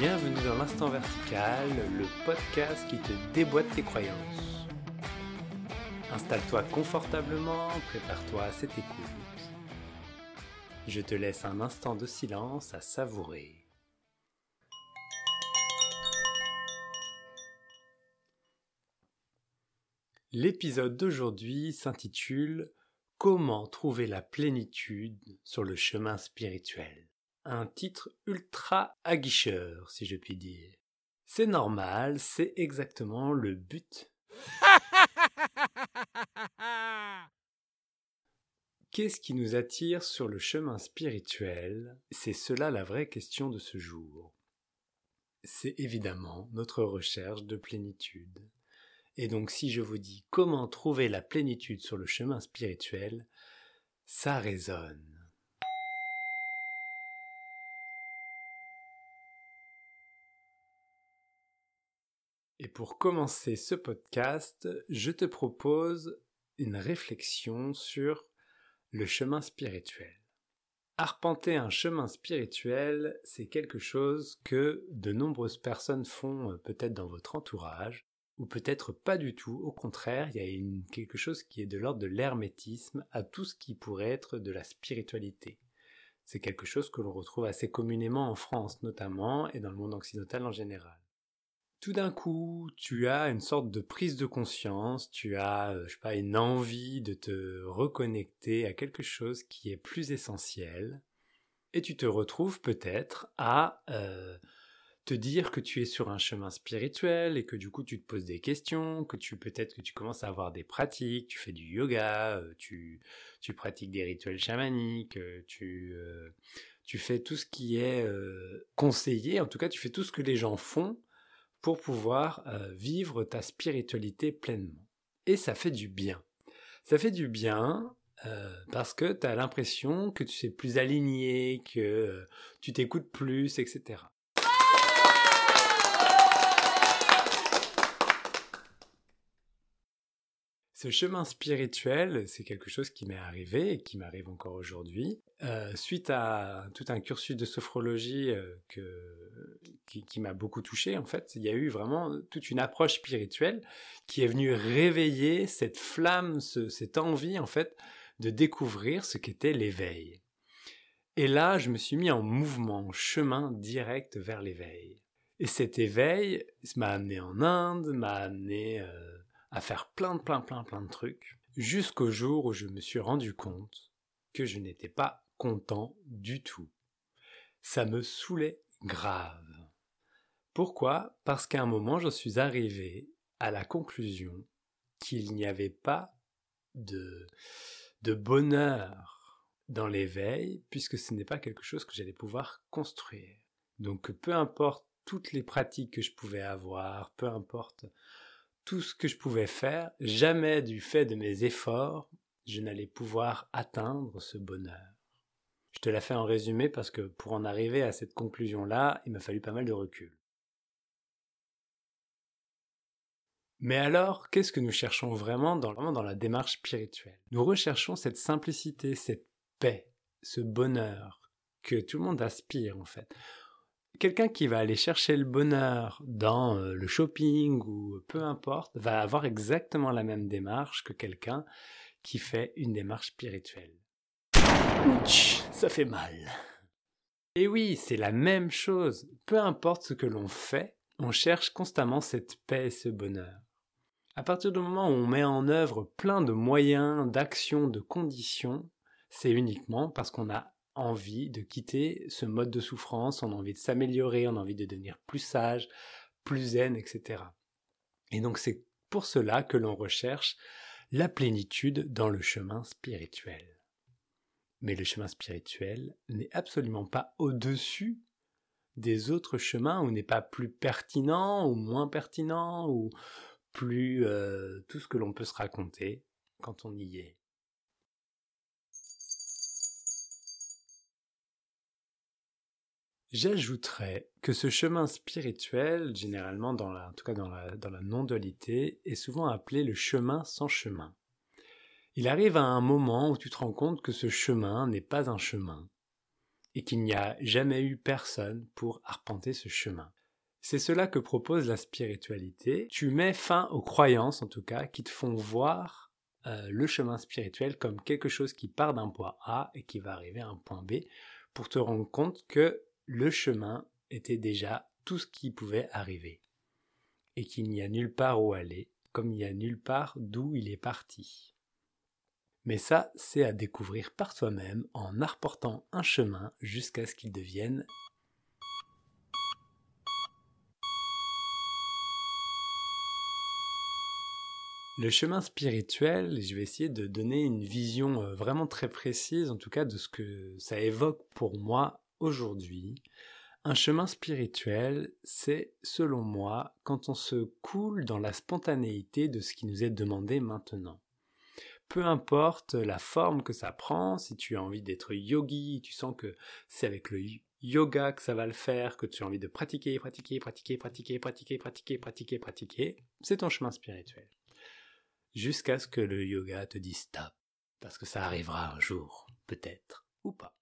Bienvenue dans l'Instant Vertical, le podcast qui te déboîte tes croyances. Installe-toi confortablement, prépare-toi à cette écoute. Je te laisse un instant de silence à savourer. L'épisode d'aujourd'hui s'intitule Comment trouver la plénitude sur le chemin spirituel? Un titre ultra aguicheur, si je puis dire. C'est normal, c'est exactement le but. Qu'est-ce qui nous attire sur le chemin spirituel? C'est cela la vraie question de ce jour. C'est évidemment notre recherche de plénitude. Et donc si je vous dis comment trouver la plénitude sur le chemin spirituel, ça résonne. Et pour commencer ce podcast, je te propose une réflexion sur le chemin spirituel. Arpenter un chemin spirituel, c'est quelque chose que de nombreuses personnes font euh, peut-être dans votre entourage, ou peut-être pas du tout. Au contraire, il y a quelque chose qui est de l'ordre de l'hermétisme à tout ce qui pourrait être de la spiritualité. C'est quelque chose que l'on retrouve assez communément en France notamment et dans le monde occidental en général. Tout d'un coup, tu as une sorte de prise de conscience, tu as, euh, je sais pas, une envie de te reconnecter à quelque chose qui est plus essentiel, et tu te retrouves peut-être à euh, te dire que tu es sur un chemin spirituel et que du coup tu te poses des questions, que tu peut-être que tu commences à avoir des pratiques, tu fais du yoga, euh, tu, tu pratiques des rituels chamaniques, tu, tu fais tout ce qui est conseillé, en tout cas tu fais tout ce que les gens font pour pouvoir vivre ta spiritualité pleinement. Et ça fait du bien. Ça fait du bien parce que tu as l'impression que tu es plus aligné, que tu t'écoutes plus, etc. Ce chemin spirituel, c'est quelque chose qui m'est arrivé et qui m'arrive encore aujourd'hui. Euh, suite à tout un cursus de sophrologie euh, qui, m'a beaucoup touché, en fait, il y a eu vraiment toute une approche spirituelle qui est venue réveiller cette flamme, cette envie, en fait, de découvrir ce qu'était l'éveil. Et là, je me suis mis en mouvement, en chemin direct vers l'éveil. Et cet éveil m'a amené en Inde, m'a amené euh, à faire plein de plein plein plein de trucs, jusqu'au jour où je me suis rendu compte que je n'étais pas content du tout. Ça me saoulait grave. Pourquoi? Parce qu'à un moment, je suis arrivé à la conclusion qu'il n'y avait pas de, de bonheur dans l'éveil, puisque ce n'est pas quelque chose que j'allais pouvoir construire. Donc peu importe toutes les pratiques que je pouvais avoir, peu importe tout ce que je pouvais faire, jamais du fait de mes efforts, je n'allais pouvoir atteindre ce bonheur. Je te la fais en résumé parce que pour en arriver à cette conclusion-là, il m'a fallu pas mal de recul. Mais alors, qu'est-ce que nous cherchons vraiment dans, vraiment dans la démarche spirituelle? Nous recherchons cette simplicité, cette paix, ce bonheur que tout le monde aspire en fait quelqu'un qui va aller chercher le bonheur dans euh, le shopping ou peu importe va avoir exactement la même démarche que quelqu'un qui fait une démarche spirituelle. Ouch, ça fait mal. Et oui, c'est la même chose. Peu importe ce que l'on fait, on cherche constamment cette paix et ce bonheur. À partir du moment où on met en œuvre plein de moyens, d'actions, de conditions, c'est uniquement parce qu'on a envie de quitter ce mode de souffrance, on a envie de s'améliorer, on a envie de devenir plus sage, plus zen, etc. Et donc c'est pour cela que l'on recherche la plénitude dans le chemin spirituel. Mais le chemin spirituel n'est absolument pas au-dessus des autres chemins ou n'est pas plus pertinent ou moins pertinent ou plus euh, tout ce que l'on peut se raconter quand on y est. J'ajouterais que ce chemin spirituel, généralement dans en tout cas dans la, dans la non-dualité, est souvent appelé le chemin sans chemin. Il arrive à un moment où tu te rends compte que ce chemin n'est pas un chemin, et qu'il n'y a jamais eu personne pour arpenter ce chemin. C'est cela que propose la spiritualité. Tu mets fin aux croyances, en tout cas, qui te font voir euh, le chemin spirituel comme quelque chose qui part d'un point A et qui va arriver à un point B, pour te rendre compte que le chemin était déjà tout ce qui pouvait arriver, et qu'il n'y a nulle part où aller, comme il n'y a nulle part d'où il est parti. Mais ça, c'est à découvrir par toi-même en arportant un chemin jusqu'à ce qu'il devienne Le chemin spirituel, je vais essayer de donner une vision euh, vraiment très précise, en tout cas de ce que ça évoque pour moi aujourd'hui. Un chemin spirituel, c'est, selon moi, quand on se coule dans la spontanéité de ce qui nous est demandé maintenant. Peu importe la forme que ça prend, si tu as envie d'être yogi, tu sens que c'est avec le yoga que ça va le faire, que tu as envie de pratiquer, pratiquer, pratiquer, pratiquer, pratiquer, pratiquer, pratiquer, pratiquer, c'est ton chemin spirituel jusqu'à ce que le yoga te dise stop, parce que ça arrivera un jour, peut-être, ou pas.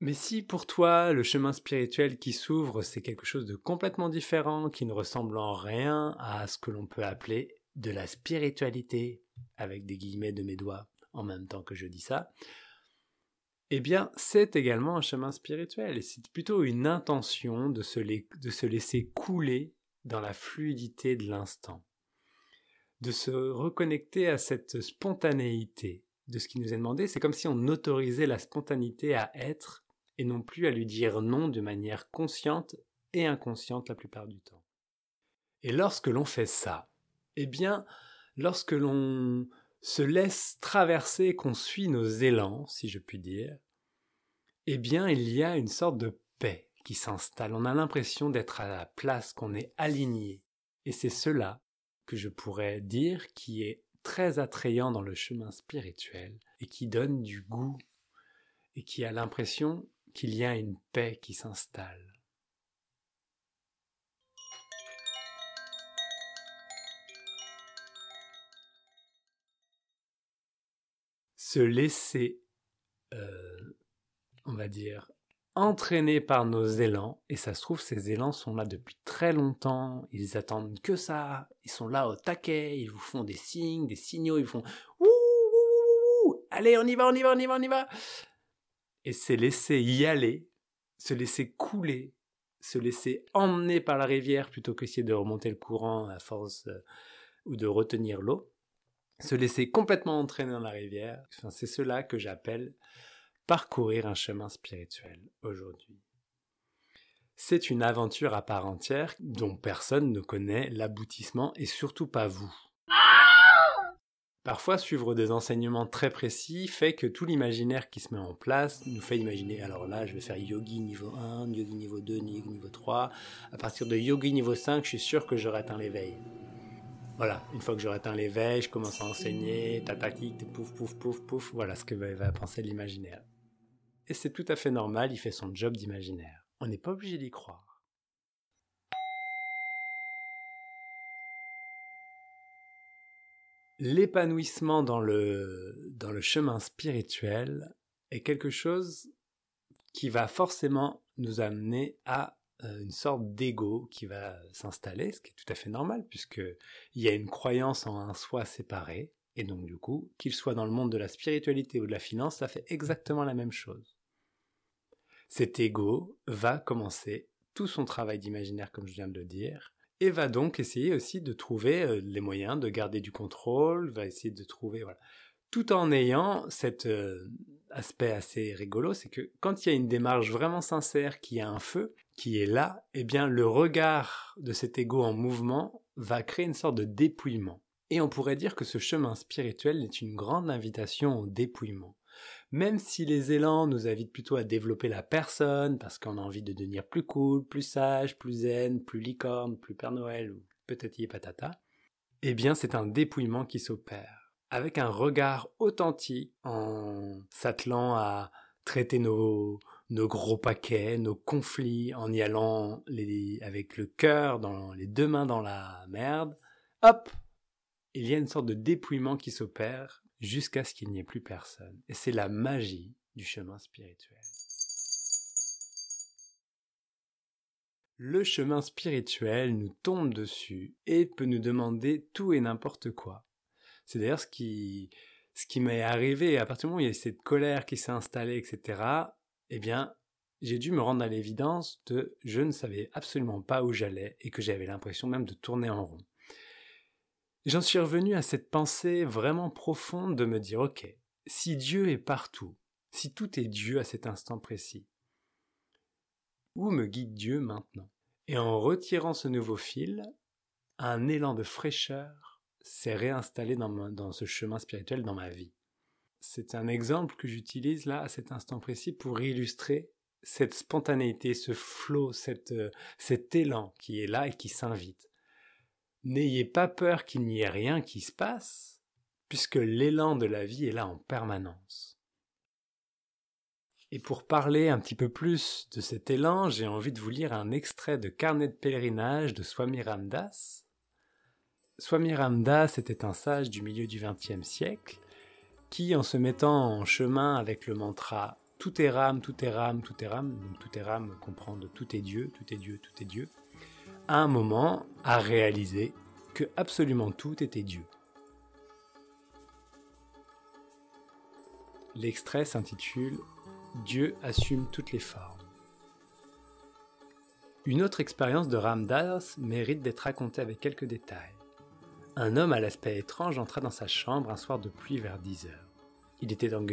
Mais si pour toi le chemin spirituel qui s'ouvre c'est quelque chose de complètement différent, qui ne ressemble en rien à ce que l'on peut appeler de la spiritualité, avec des guillemets de mes doigts en même temps que je dis ça, eh bien c'est également un chemin spirituel, c'est plutôt une intention de se, de se laisser couler dans la fluidité de l'instant de se reconnecter à cette spontanéité de ce qui nous est demandé. C'est comme si on autorisait la spontanéité à être et non plus à lui dire non de manière consciente et inconsciente la plupart du temps. Et lorsque l'on fait ça, eh bien, lorsque l'on se laisse traverser, qu'on suit nos élans, si je puis dire, eh bien, il y a une sorte de paix qui s'installe. On a l'impression d'être à la place, qu'on est aligné. Et c'est cela que je pourrais dire qui est très attrayant dans le chemin spirituel et qui donne du goût et qui a l'impression qu'il y a une paix qui s'installe. Se laisser, euh, on va dire, entraînés par nos élans, et ça se trouve, ces élans sont là depuis très longtemps, ils attendent que ça, ils sont là au taquet, ils vous font des signes, des signaux, ils font ouh, allez, on y va, on y va, on y va, on y va. Et c'est laisser y aller, se laisser couler, se laisser emmener par la rivière plutôt qu'essayer de remonter le courant à force euh, ou de retenir l'eau, se laisser complètement entraîner dans la rivière, enfin, c'est cela que j'appelle parcourir un chemin spirituel aujourd'hui. C'est une aventure à part entière dont personne ne connaît l'aboutissement et surtout pas vous. Parfois, suivre des enseignements très précis fait que tout l'imaginaire qui se met en place nous fait imaginer, alors là, je vais faire yogi niveau 1, yogi niveau 2, yogi niveau 3. À partir de yogi niveau 5, je suis sûr que j'aurai atteint l'éveil. Voilà, une fois que j'aurai atteint l'éveil, je commence à enseigner, tataki, pouf, pouf, pouf, pouf, voilà ce que va penser l'imaginaire et c'est tout à fait normal, il fait son job d'imaginaire. On n'est pas obligé d'y croire. L'épanouissement dans le, chemin spirituel est quelque chose qui va forcément nous amener à euh, une sorte d'ego qui va s'installer, ce qui est tout à fait normal, puisqu'il y a une croyance en un soi séparé, et donc du coup, qu'il soit dans le monde de la spiritualité ou de la finance, ça fait exactement la même chose. Cet ego va commencer tout son travail d'imaginaire, comme je viens de le dire, et va donc essayer aussi de trouver euh, les moyens de garder du contrôle, va essayer de trouver, voilà. Tout en ayant cet euh, aspect assez rigolo, c'est que quand il y a une démarche vraiment sincère, qui a un feu, qui est là, eh bien le regard de cet ego en mouvement va créer une sorte de dépouillement. Et on pourrait dire que ce chemin spirituel est une grande invitation au dépouillement. Même si les élans nous invitent plutôt à développer la personne, parce qu'on a envie de devenir plus cool, plus sage, plus zen, plus licorne, plus Père Noël ou peut-être patata, eh bien c'est un dépouillement qui s'opère, avec un regard authentique en s'attelant à traiter nos, nos gros paquets, nos conflits, en y allant avec le cœur, dans les deux mains dans la merde, hop, il y a une sorte de dépouillement qui s'opère jusqu'à ce qu'il n'y ait plus personne. Et c'est la magie du chemin spirituel. Le chemin spirituel nous tombe dessus et peut nous demander tout et n'importe quoi. C'est d'ailleurs ce qui, ce qui m'est arrivé. À partir du moment où il y a cette colère qui s'est installée, etc., eh bien, j'ai dû me rendre à l'évidence de je ne savais absolument pas où j'allais et que j'avais l'impression même de tourner en rond. J'en suis revenu à cette pensée vraiment profonde de me dire ok, si Dieu est partout, si tout est Dieu à cet instant précis, où me guide Dieu maintenant? Et en retirant ce nouveau fil, un élan de fraîcheur s'est réinstallé dans, ce chemin spirituel dans ma vie. C'est un exemple que j'utilise là à cet instant précis pour illustrer cette spontanéité, ce flot, euh, cet élan qui est là et qui s'invite. N'ayez pas peur qu'il n'y ait rien qui se passe, puisque l'élan de la vie est là en permanence. Et pour parler un petit peu plus de cet élan, j'ai envie de vous lire un extrait de Carnet de pèlerinage de Swami Ramdas. Swami Ramdas était un sage du milieu du XXe siècle qui, en se mettant en chemin avec le mantra Tout est rame, tout est rame, tout est rame, donc tout est rame comprend de tout est Dieu, tout est Dieu, tout est Dieu, à un moment a réalisé que absolument tout était Dieu. L'extrait s'intitule Dieu assume toutes les formes. Une autre expérience de Ramdas mérite d'être racontée avec quelques détails. Un homme à l'aspect étrange entra dans sa chambre un soir de pluie vers 10 heures. Il était en.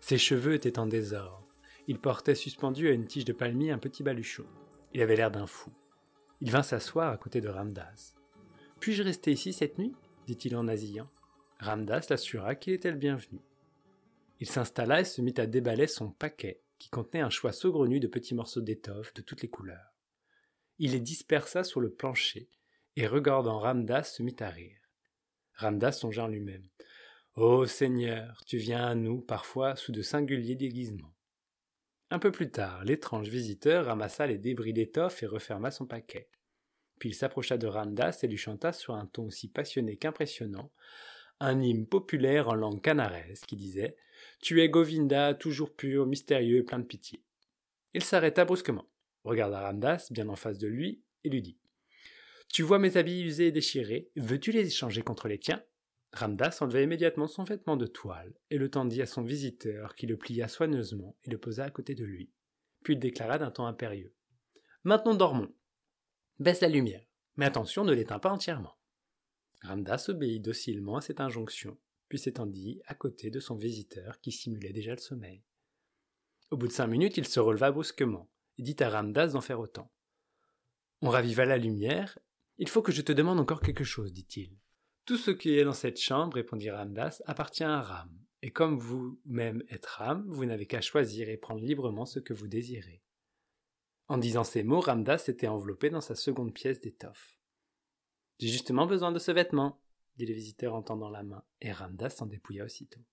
Ses cheveux étaient en désordre. Il portait suspendu à une tige de palmier un petit baluchon. Il avait l'air d'un fou. Il vint s'asseoir à côté de Ramdas. Puis-je rester ici cette nuit? dit-il en nasillant. Ramdas l'assura qu'il était le bienvenu. Il s'installa et se mit à déballer son paquet, qui contenait un choix saugrenu de petits morceaux d'étoffe de toutes les couleurs. Il les dispersa sur le plancher, et regardant Ramdas se mit à rire. Ramdas songea en lui-même. Ô Seigneur, tu viens à nous parfois sous de singuliers déguisements. Un peu plus tard, l'étrange visiteur ramassa les débris d'étoffe et referma son paquet. Puis il s'approcha de Ramdas et lui chanta sur un ton aussi passionné qu'impressionnant un hymne populaire en langue canarese qui disait Tu es Govinda, toujours pur, mystérieux plein de pitié. Il s'arrêta brusquement, regarda Ramdas bien en face de lui et lui dit Tu vois mes habits usés et déchirés, veux-tu les échanger contre les tiens? Ramdas enleva immédiatement son vêtement de toile et le tendit à son visiteur qui le plia soigneusement et le posa à côté de lui. Puis il déclara d'un ton impérieux Maintenant dormons. Baisse la lumière, mais attention, ne l'éteins pas entièrement. Ramdas obéit docilement à cette injonction, puis s'étendit à côté de son visiteur qui simulait déjà le sommeil. Au bout de cinq minutes, il se releva brusquement et dit à Ramdas d'en faire autant. On raviva la lumière. Il faut que je te demande encore quelque chose, dit-il. Tout ce qui est dans cette chambre, répondit Ramdas, appartient à Ram, et comme vous-même êtes Ram, vous n'avez qu'à choisir et prendre librement ce que vous désirez. En disant ces mots, Ramdas s'était enveloppé dans sa seconde pièce d'étoffe. J'ai justement besoin de ce vêtement, dit le visiteur en tendant la main, et Ramdas s'en dépouilla aussitôt.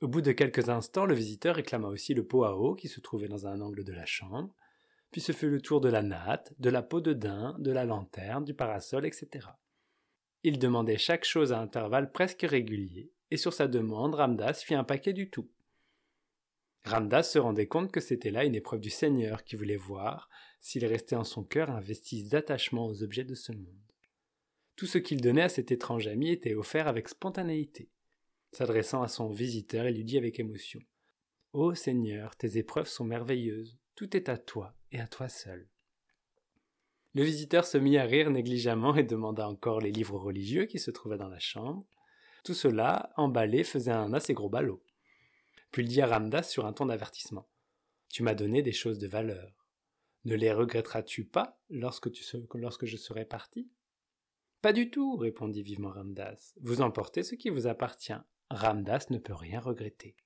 Au bout de quelques instants, le visiteur réclama aussi le pot à eau qui se trouvait dans un angle de la chambre, puis ce fut le tour de la natte, de la peau de daim, de la lanterne, du parasol, etc. Il demandait chaque chose à intervalles presque réguliers, et sur sa demande, Ramdas fit un paquet du tout. Ramdas se rendait compte que c'était là une épreuve du Seigneur qui voulait voir s'il restait en son cœur un vestige d'attachement aux objets de ce monde. Tout ce qu'il donnait à cet étrange ami était offert avec spontanéité. S'adressant à son visiteur, il lui dit avec émotion Ô Seigneur, tes épreuves sont merveilleuses, tout est à toi et à toi seul. Le visiteur se mit à rire négligemment et demanda encore les livres religieux qui se trouvaient dans la chambre. Tout cela, emballé, faisait un assez gros ballot. Puis il dit à Ramdas sur un ton d'avertissement Tu m'as donné des choses de valeur. Ne les regretteras-tu pas lorsque, je serai parti? Pas du tout, répondit vivement Ramdas. Vous emportez ce qui vous appartient. Ramdas ne peut rien regretter.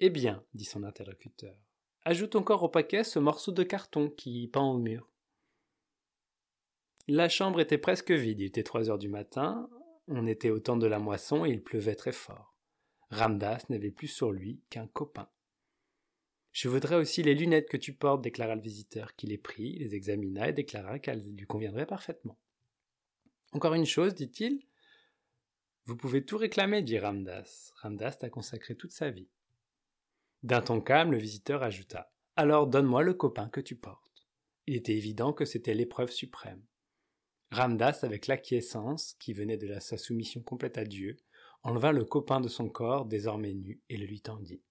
Eh bien, dit son interlocuteur, ajoute encore au paquet ce morceau de carton qui pend au mur. La chambre était presque vide, il était trois heures du matin, on était au temps de la moisson et il pleuvait très fort. Ramdas n'avait plus sur lui qu'un copain. Je voudrais aussi les lunettes que tu portes, déclara le visiteur, qui les prit, les examina et déclara qu'elles lui conviendraient parfaitement. Encore une chose, dit-il. Vous pouvez tout réclamer, dit Ramdas. Ramdas t'a consacré toute sa vie. D'un ton calme, le visiteur ajouta. Alors donne-moi le copain que tu portes. Il était évident que c'était l'épreuve suprême. Ramdas, avec l'acquiescence qui venait de sa soumission complète à Dieu, enleva le copain de son corps, désormais nu, et le lui tendit.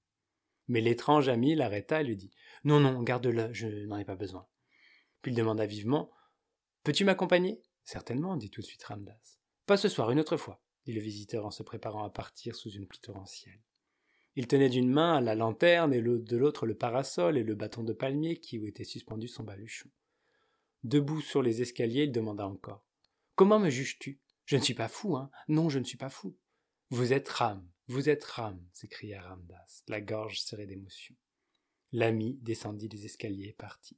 Mais l'étrange ami l'arrêta et lui dit Non, non, garde-le, je n'en ai pas besoin. Puis il demanda vivement Peux-tu m'accompagner? Certainement, dit tout de suite Ramdas. Pas ce soir, une autre fois, dit le visiteur en se préparant à partir sous une pluie torrentielle. Il tenait d'une main la lanterne et de l'autre le parasol et le bâton de palmier qui où était suspendu son baluchon. Debout sur les escaliers, il demanda encore. Comment me juges-tu? Je ne suis pas fou, hein Non, je ne suis pas fou. Vous êtes Ram, vous êtes Ram, s'écria Ramdas, la gorge serrée d'émotion. L'ami descendit les escaliers et partit.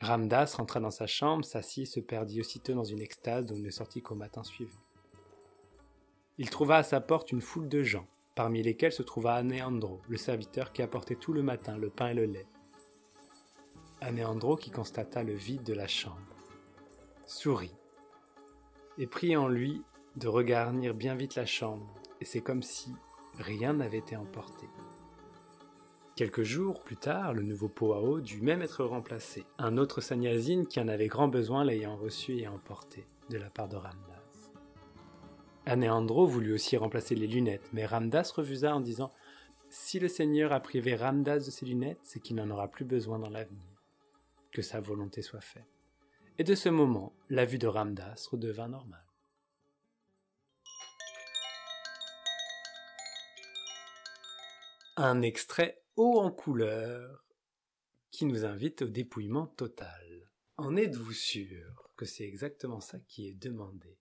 Ramdas rentra dans sa chambre, s'assit se perdit aussitôt dans une extase dont il ne sortit qu'au matin suivant. Il trouva à sa porte une foule de gens, parmi lesquels se trouva Aneandro, le serviteur qui apportait tout le matin le pain et le lait. Aneandro qui constata le vide de la chambre, sourit, et prit en lui de regarnir bien vite la chambre, et c'est comme si rien n'avait été emporté. Quelques jours plus tard, le nouveau Poao dut même être remplacé, un autre Sanyasine qui en avait grand besoin l'ayant reçu et emporté de la part de Ramdas. Aneandro voulut aussi remplacer les lunettes, mais Ramdas refusa en disant Si le Seigneur a privé Ramdas de ses lunettes, c'est qu'il n'en aura plus besoin dans l'avenir. Que sa volonté soit faite. Et de ce moment, la vue de Ramdas redevint normale. Un extrait haut en couleur qui nous invite au dépouillement total. En êtes-vous sûr que c'est exactement ça qui est demandé?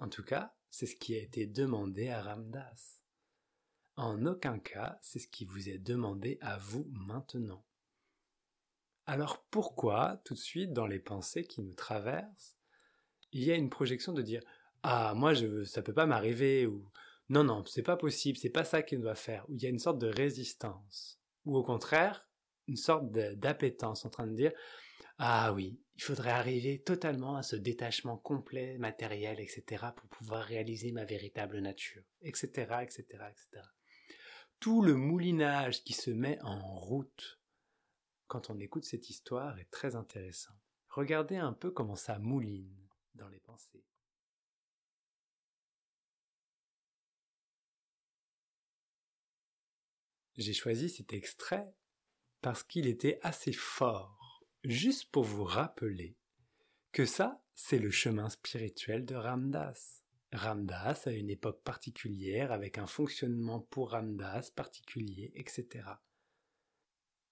En tout cas, c'est ce qui a été demandé à Ramdas. En aucun cas, c'est ce qui vous est demandé à vous maintenant. Alors pourquoi, tout de suite, dans les pensées qui nous traversent, il y a une projection de dire Ah, moi, je, ça peut pas m'arriver, ou non, non, c'est pas possible, c'est pas ça qu'il doit faire, où il y a une sorte de résistance, ou au contraire, une sorte d'appétence en train de dire Ah oui, il faudrait arriver totalement à ce détachement complet, matériel, etc., pour pouvoir réaliser ma véritable nature, etc., etc., etc. Tout le moulinage qui se met en route quand on écoute cette histoire est très intéressant. Regardez un peu comment ça mouline dans les pensées. J'ai choisi cet extrait parce qu'il était assez fort, juste pour vous rappeler que ça, c'est le chemin spirituel de Ramdas. Ramdas a une époque particulière avec un fonctionnement pour Ramdas particulier, etc.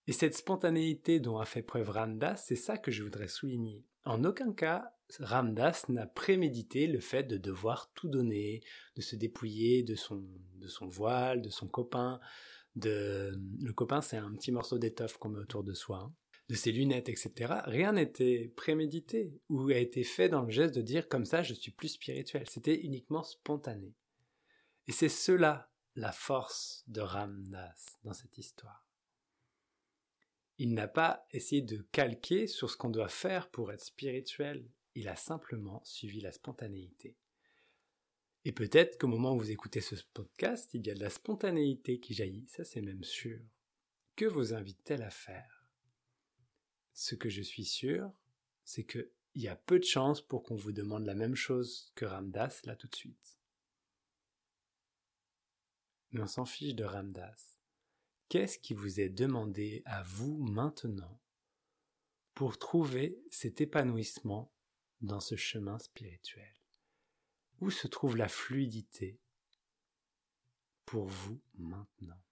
Et cette spontanéité dont a fait preuve Ramdas, c'est ça que je voudrais souligner. En aucun cas, Ramdas n'a prémédité le fait de devoir tout donner, de se dépouiller de son, de voile, de son copain, le copain, c'est un petit morceau d'étoffe qu'on met autour de soi, hein. de ses lunettes, etc. Rien n'était prémédité ou a été fait dans le geste de dire comme ça, je suis plus spirituel. C'était uniquement spontané. Et c'est cela la force de Ramdas dans cette histoire. Il n'a pas essayé de calquer sur ce qu'on doit faire pour être spirituel, il a simplement suivi la spontanéité. Et peut-être qu'au moment où vous écoutez ce podcast, il y a de la spontanéité qui jaillit, ça c'est même sûr. Que vous invite-t-elle à faire? Ce que je suis sûr, c'est qu'il y a peu de chances pour qu'on vous demande la même chose que Ramdas là tout de suite. Mais on s'en fiche de Ramdas. Qu'est-ce qui vous est demandé à vous maintenant pour trouver cet épanouissement dans ce chemin spirituel? Où se trouve la fluidité pour vous maintenant?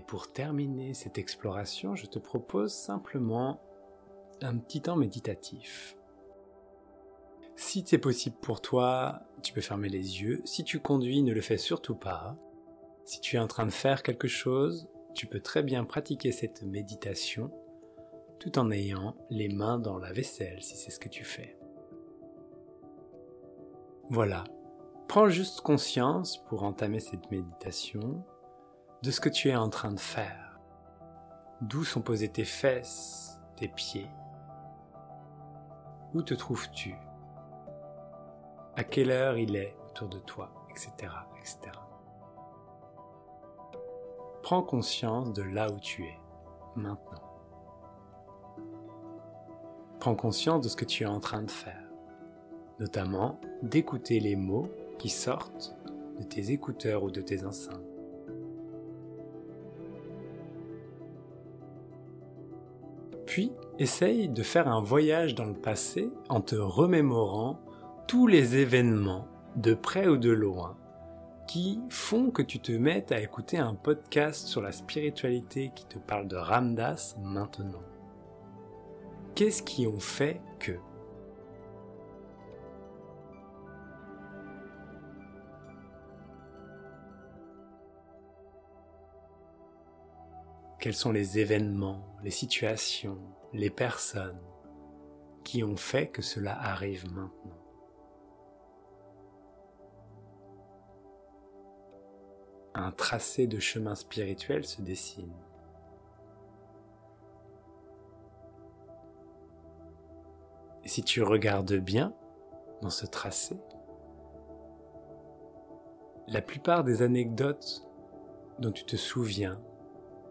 Et pour terminer cette exploration, je te propose simplement un petit temps méditatif. Si c'est possible pour toi, tu peux fermer les yeux. Si tu conduis, ne le fais surtout pas. Si tu es en train de faire quelque chose, tu peux très bien pratiquer cette méditation tout en ayant les mains dans la vaisselle si c'est ce que tu fais. Voilà. Prends juste conscience pour entamer cette méditation de ce que tu es en train de faire. D'où sont posées tes fesses, tes pieds, Où te trouves-tu? À quelle heure il est autour de toi Etc. etc. Prends conscience de là où tu es, maintenant. Prends conscience de ce que tu es en train de faire, notamment d'écouter les mots qui sortent de tes écouteurs ou de tes enceintes. Puis, essaye de faire un voyage dans le passé en te remémorant tous les événements, de près ou de loin, qui font que tu te mettes à écouter un podcast sur la spiritualité qui te parle de Ramdas maintenant. Qu'est-ce qui ont fait que Quels sont les événements, les situations, les personnes qui ont fait que cela arrive maintenant? Un tracé de chemin spirituel se dessine. Et si tu regardes bien dans ce tracé, la plupart des anecdotes dont tu te souviens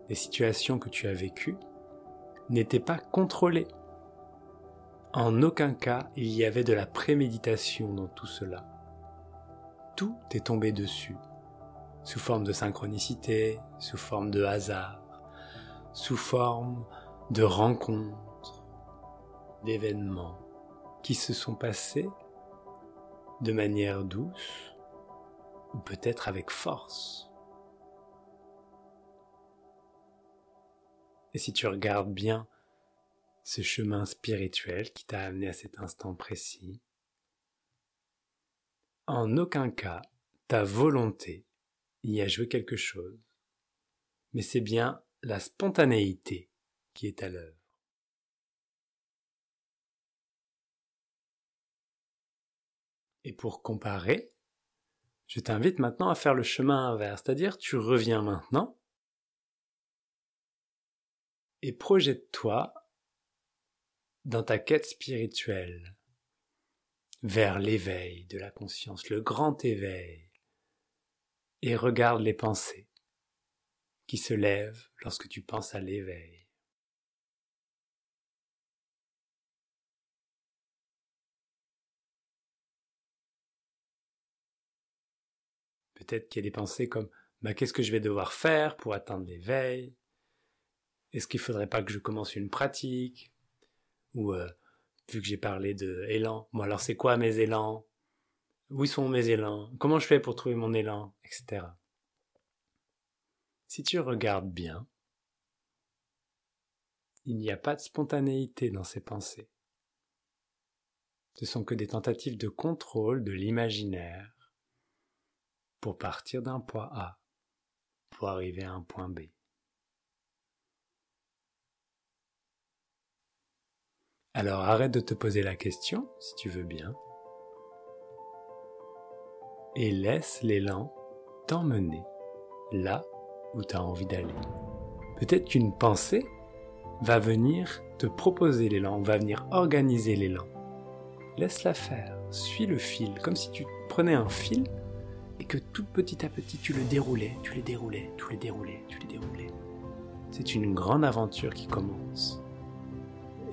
les situations que tu as vécues n'étaient pas contrôlées. En aucun cas il y avait de la préméditation dans tout cela. Tout est tombé dessus, sous forme de synchronicité, sous forme de hasard, sous forme de rencontres, d'événements qui se sont passés de manière douce ou peut-être avec force. Et si tu regardes bien ce chemin spirituel qui t'a amené à cet instant précis, en aucun cas ta volonté y a joué quelque chose, mais c'est bien la spontanéité qui est à l'œuvre. Et pour comparer, je t'invite maintenant à faire le chemin inverse, c'est-à-dire tu reviens maintenant et projette-toi dans ta quête spirituelle vers l'éveil de la conscience, le grand éveil, et regarde les pensées qui se lèvent lorsque tu penses à l'éveil. Peut-être qu'il y a des pensées comme bah, qu'est-ce que je vais devoir faire pour atteindre l'éveil? Est-ce qu'il faudrait pas que je commence une pratique? Ou euh, vu que j'ai parlé de élan, bon alors c'est quoi mes élans? Où sont mes élans? Comment je fais pour trouver mon élan? Etc. Si tu regardes bien, il n'y a pas de spontanéité dans ces pensées. Ce sont que des tentatives de contrôle de l'imaginaire pour partir d'un point A, pour arriver à un point B. Alors arrête de te poser la question, si tu veux bien, et laisse l'élan t'emmener là où tu as envie d'aller. Peut-être qu'une pensée va venir te proposer l'élan, va venir organiser l'élan. Laisse-la faire, suis le fil, comme si tu prenais un fil et que tout petit à petit tu le déroulais, tu le déroulais, tu le déroulais, tu le déroulais. C'est une grande aventure qui commence.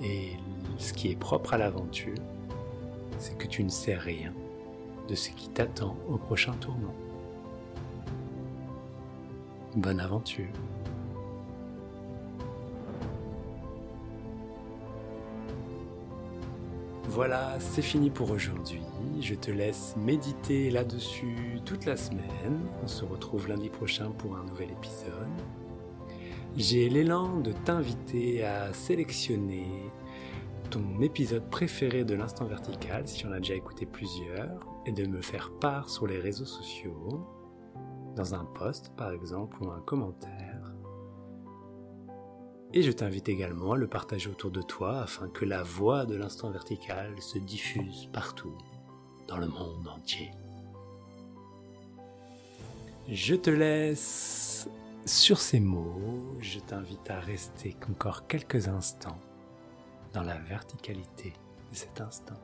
Et ce qui est propre à l'aventure, c'est que tu ne sais rien de ce qui t'attend au prochain tournant. Bonne aventure. Voilà, c'est fini pour aujourd'hui. Je te laisse méditer là-dessus toute la semaine. On se retrouve lundi prochain pour un nouvel épisode. J'ai l'élan de t'inviter à sélectionner ton épisode préféré de l'instant vertical, si en as déjà écouté plusieurs, et de me faire part sur les réseaux sociaux, dans un post par exemple ou un commentaire. Et je t'invite également à le partager autour de toi afin que la voix de l'instant vertical se diffuse partout, dans le monde entier. Je te laisse sur ces mots, je t'invite à rester encore quelques instants dans la verticalité de cet instant.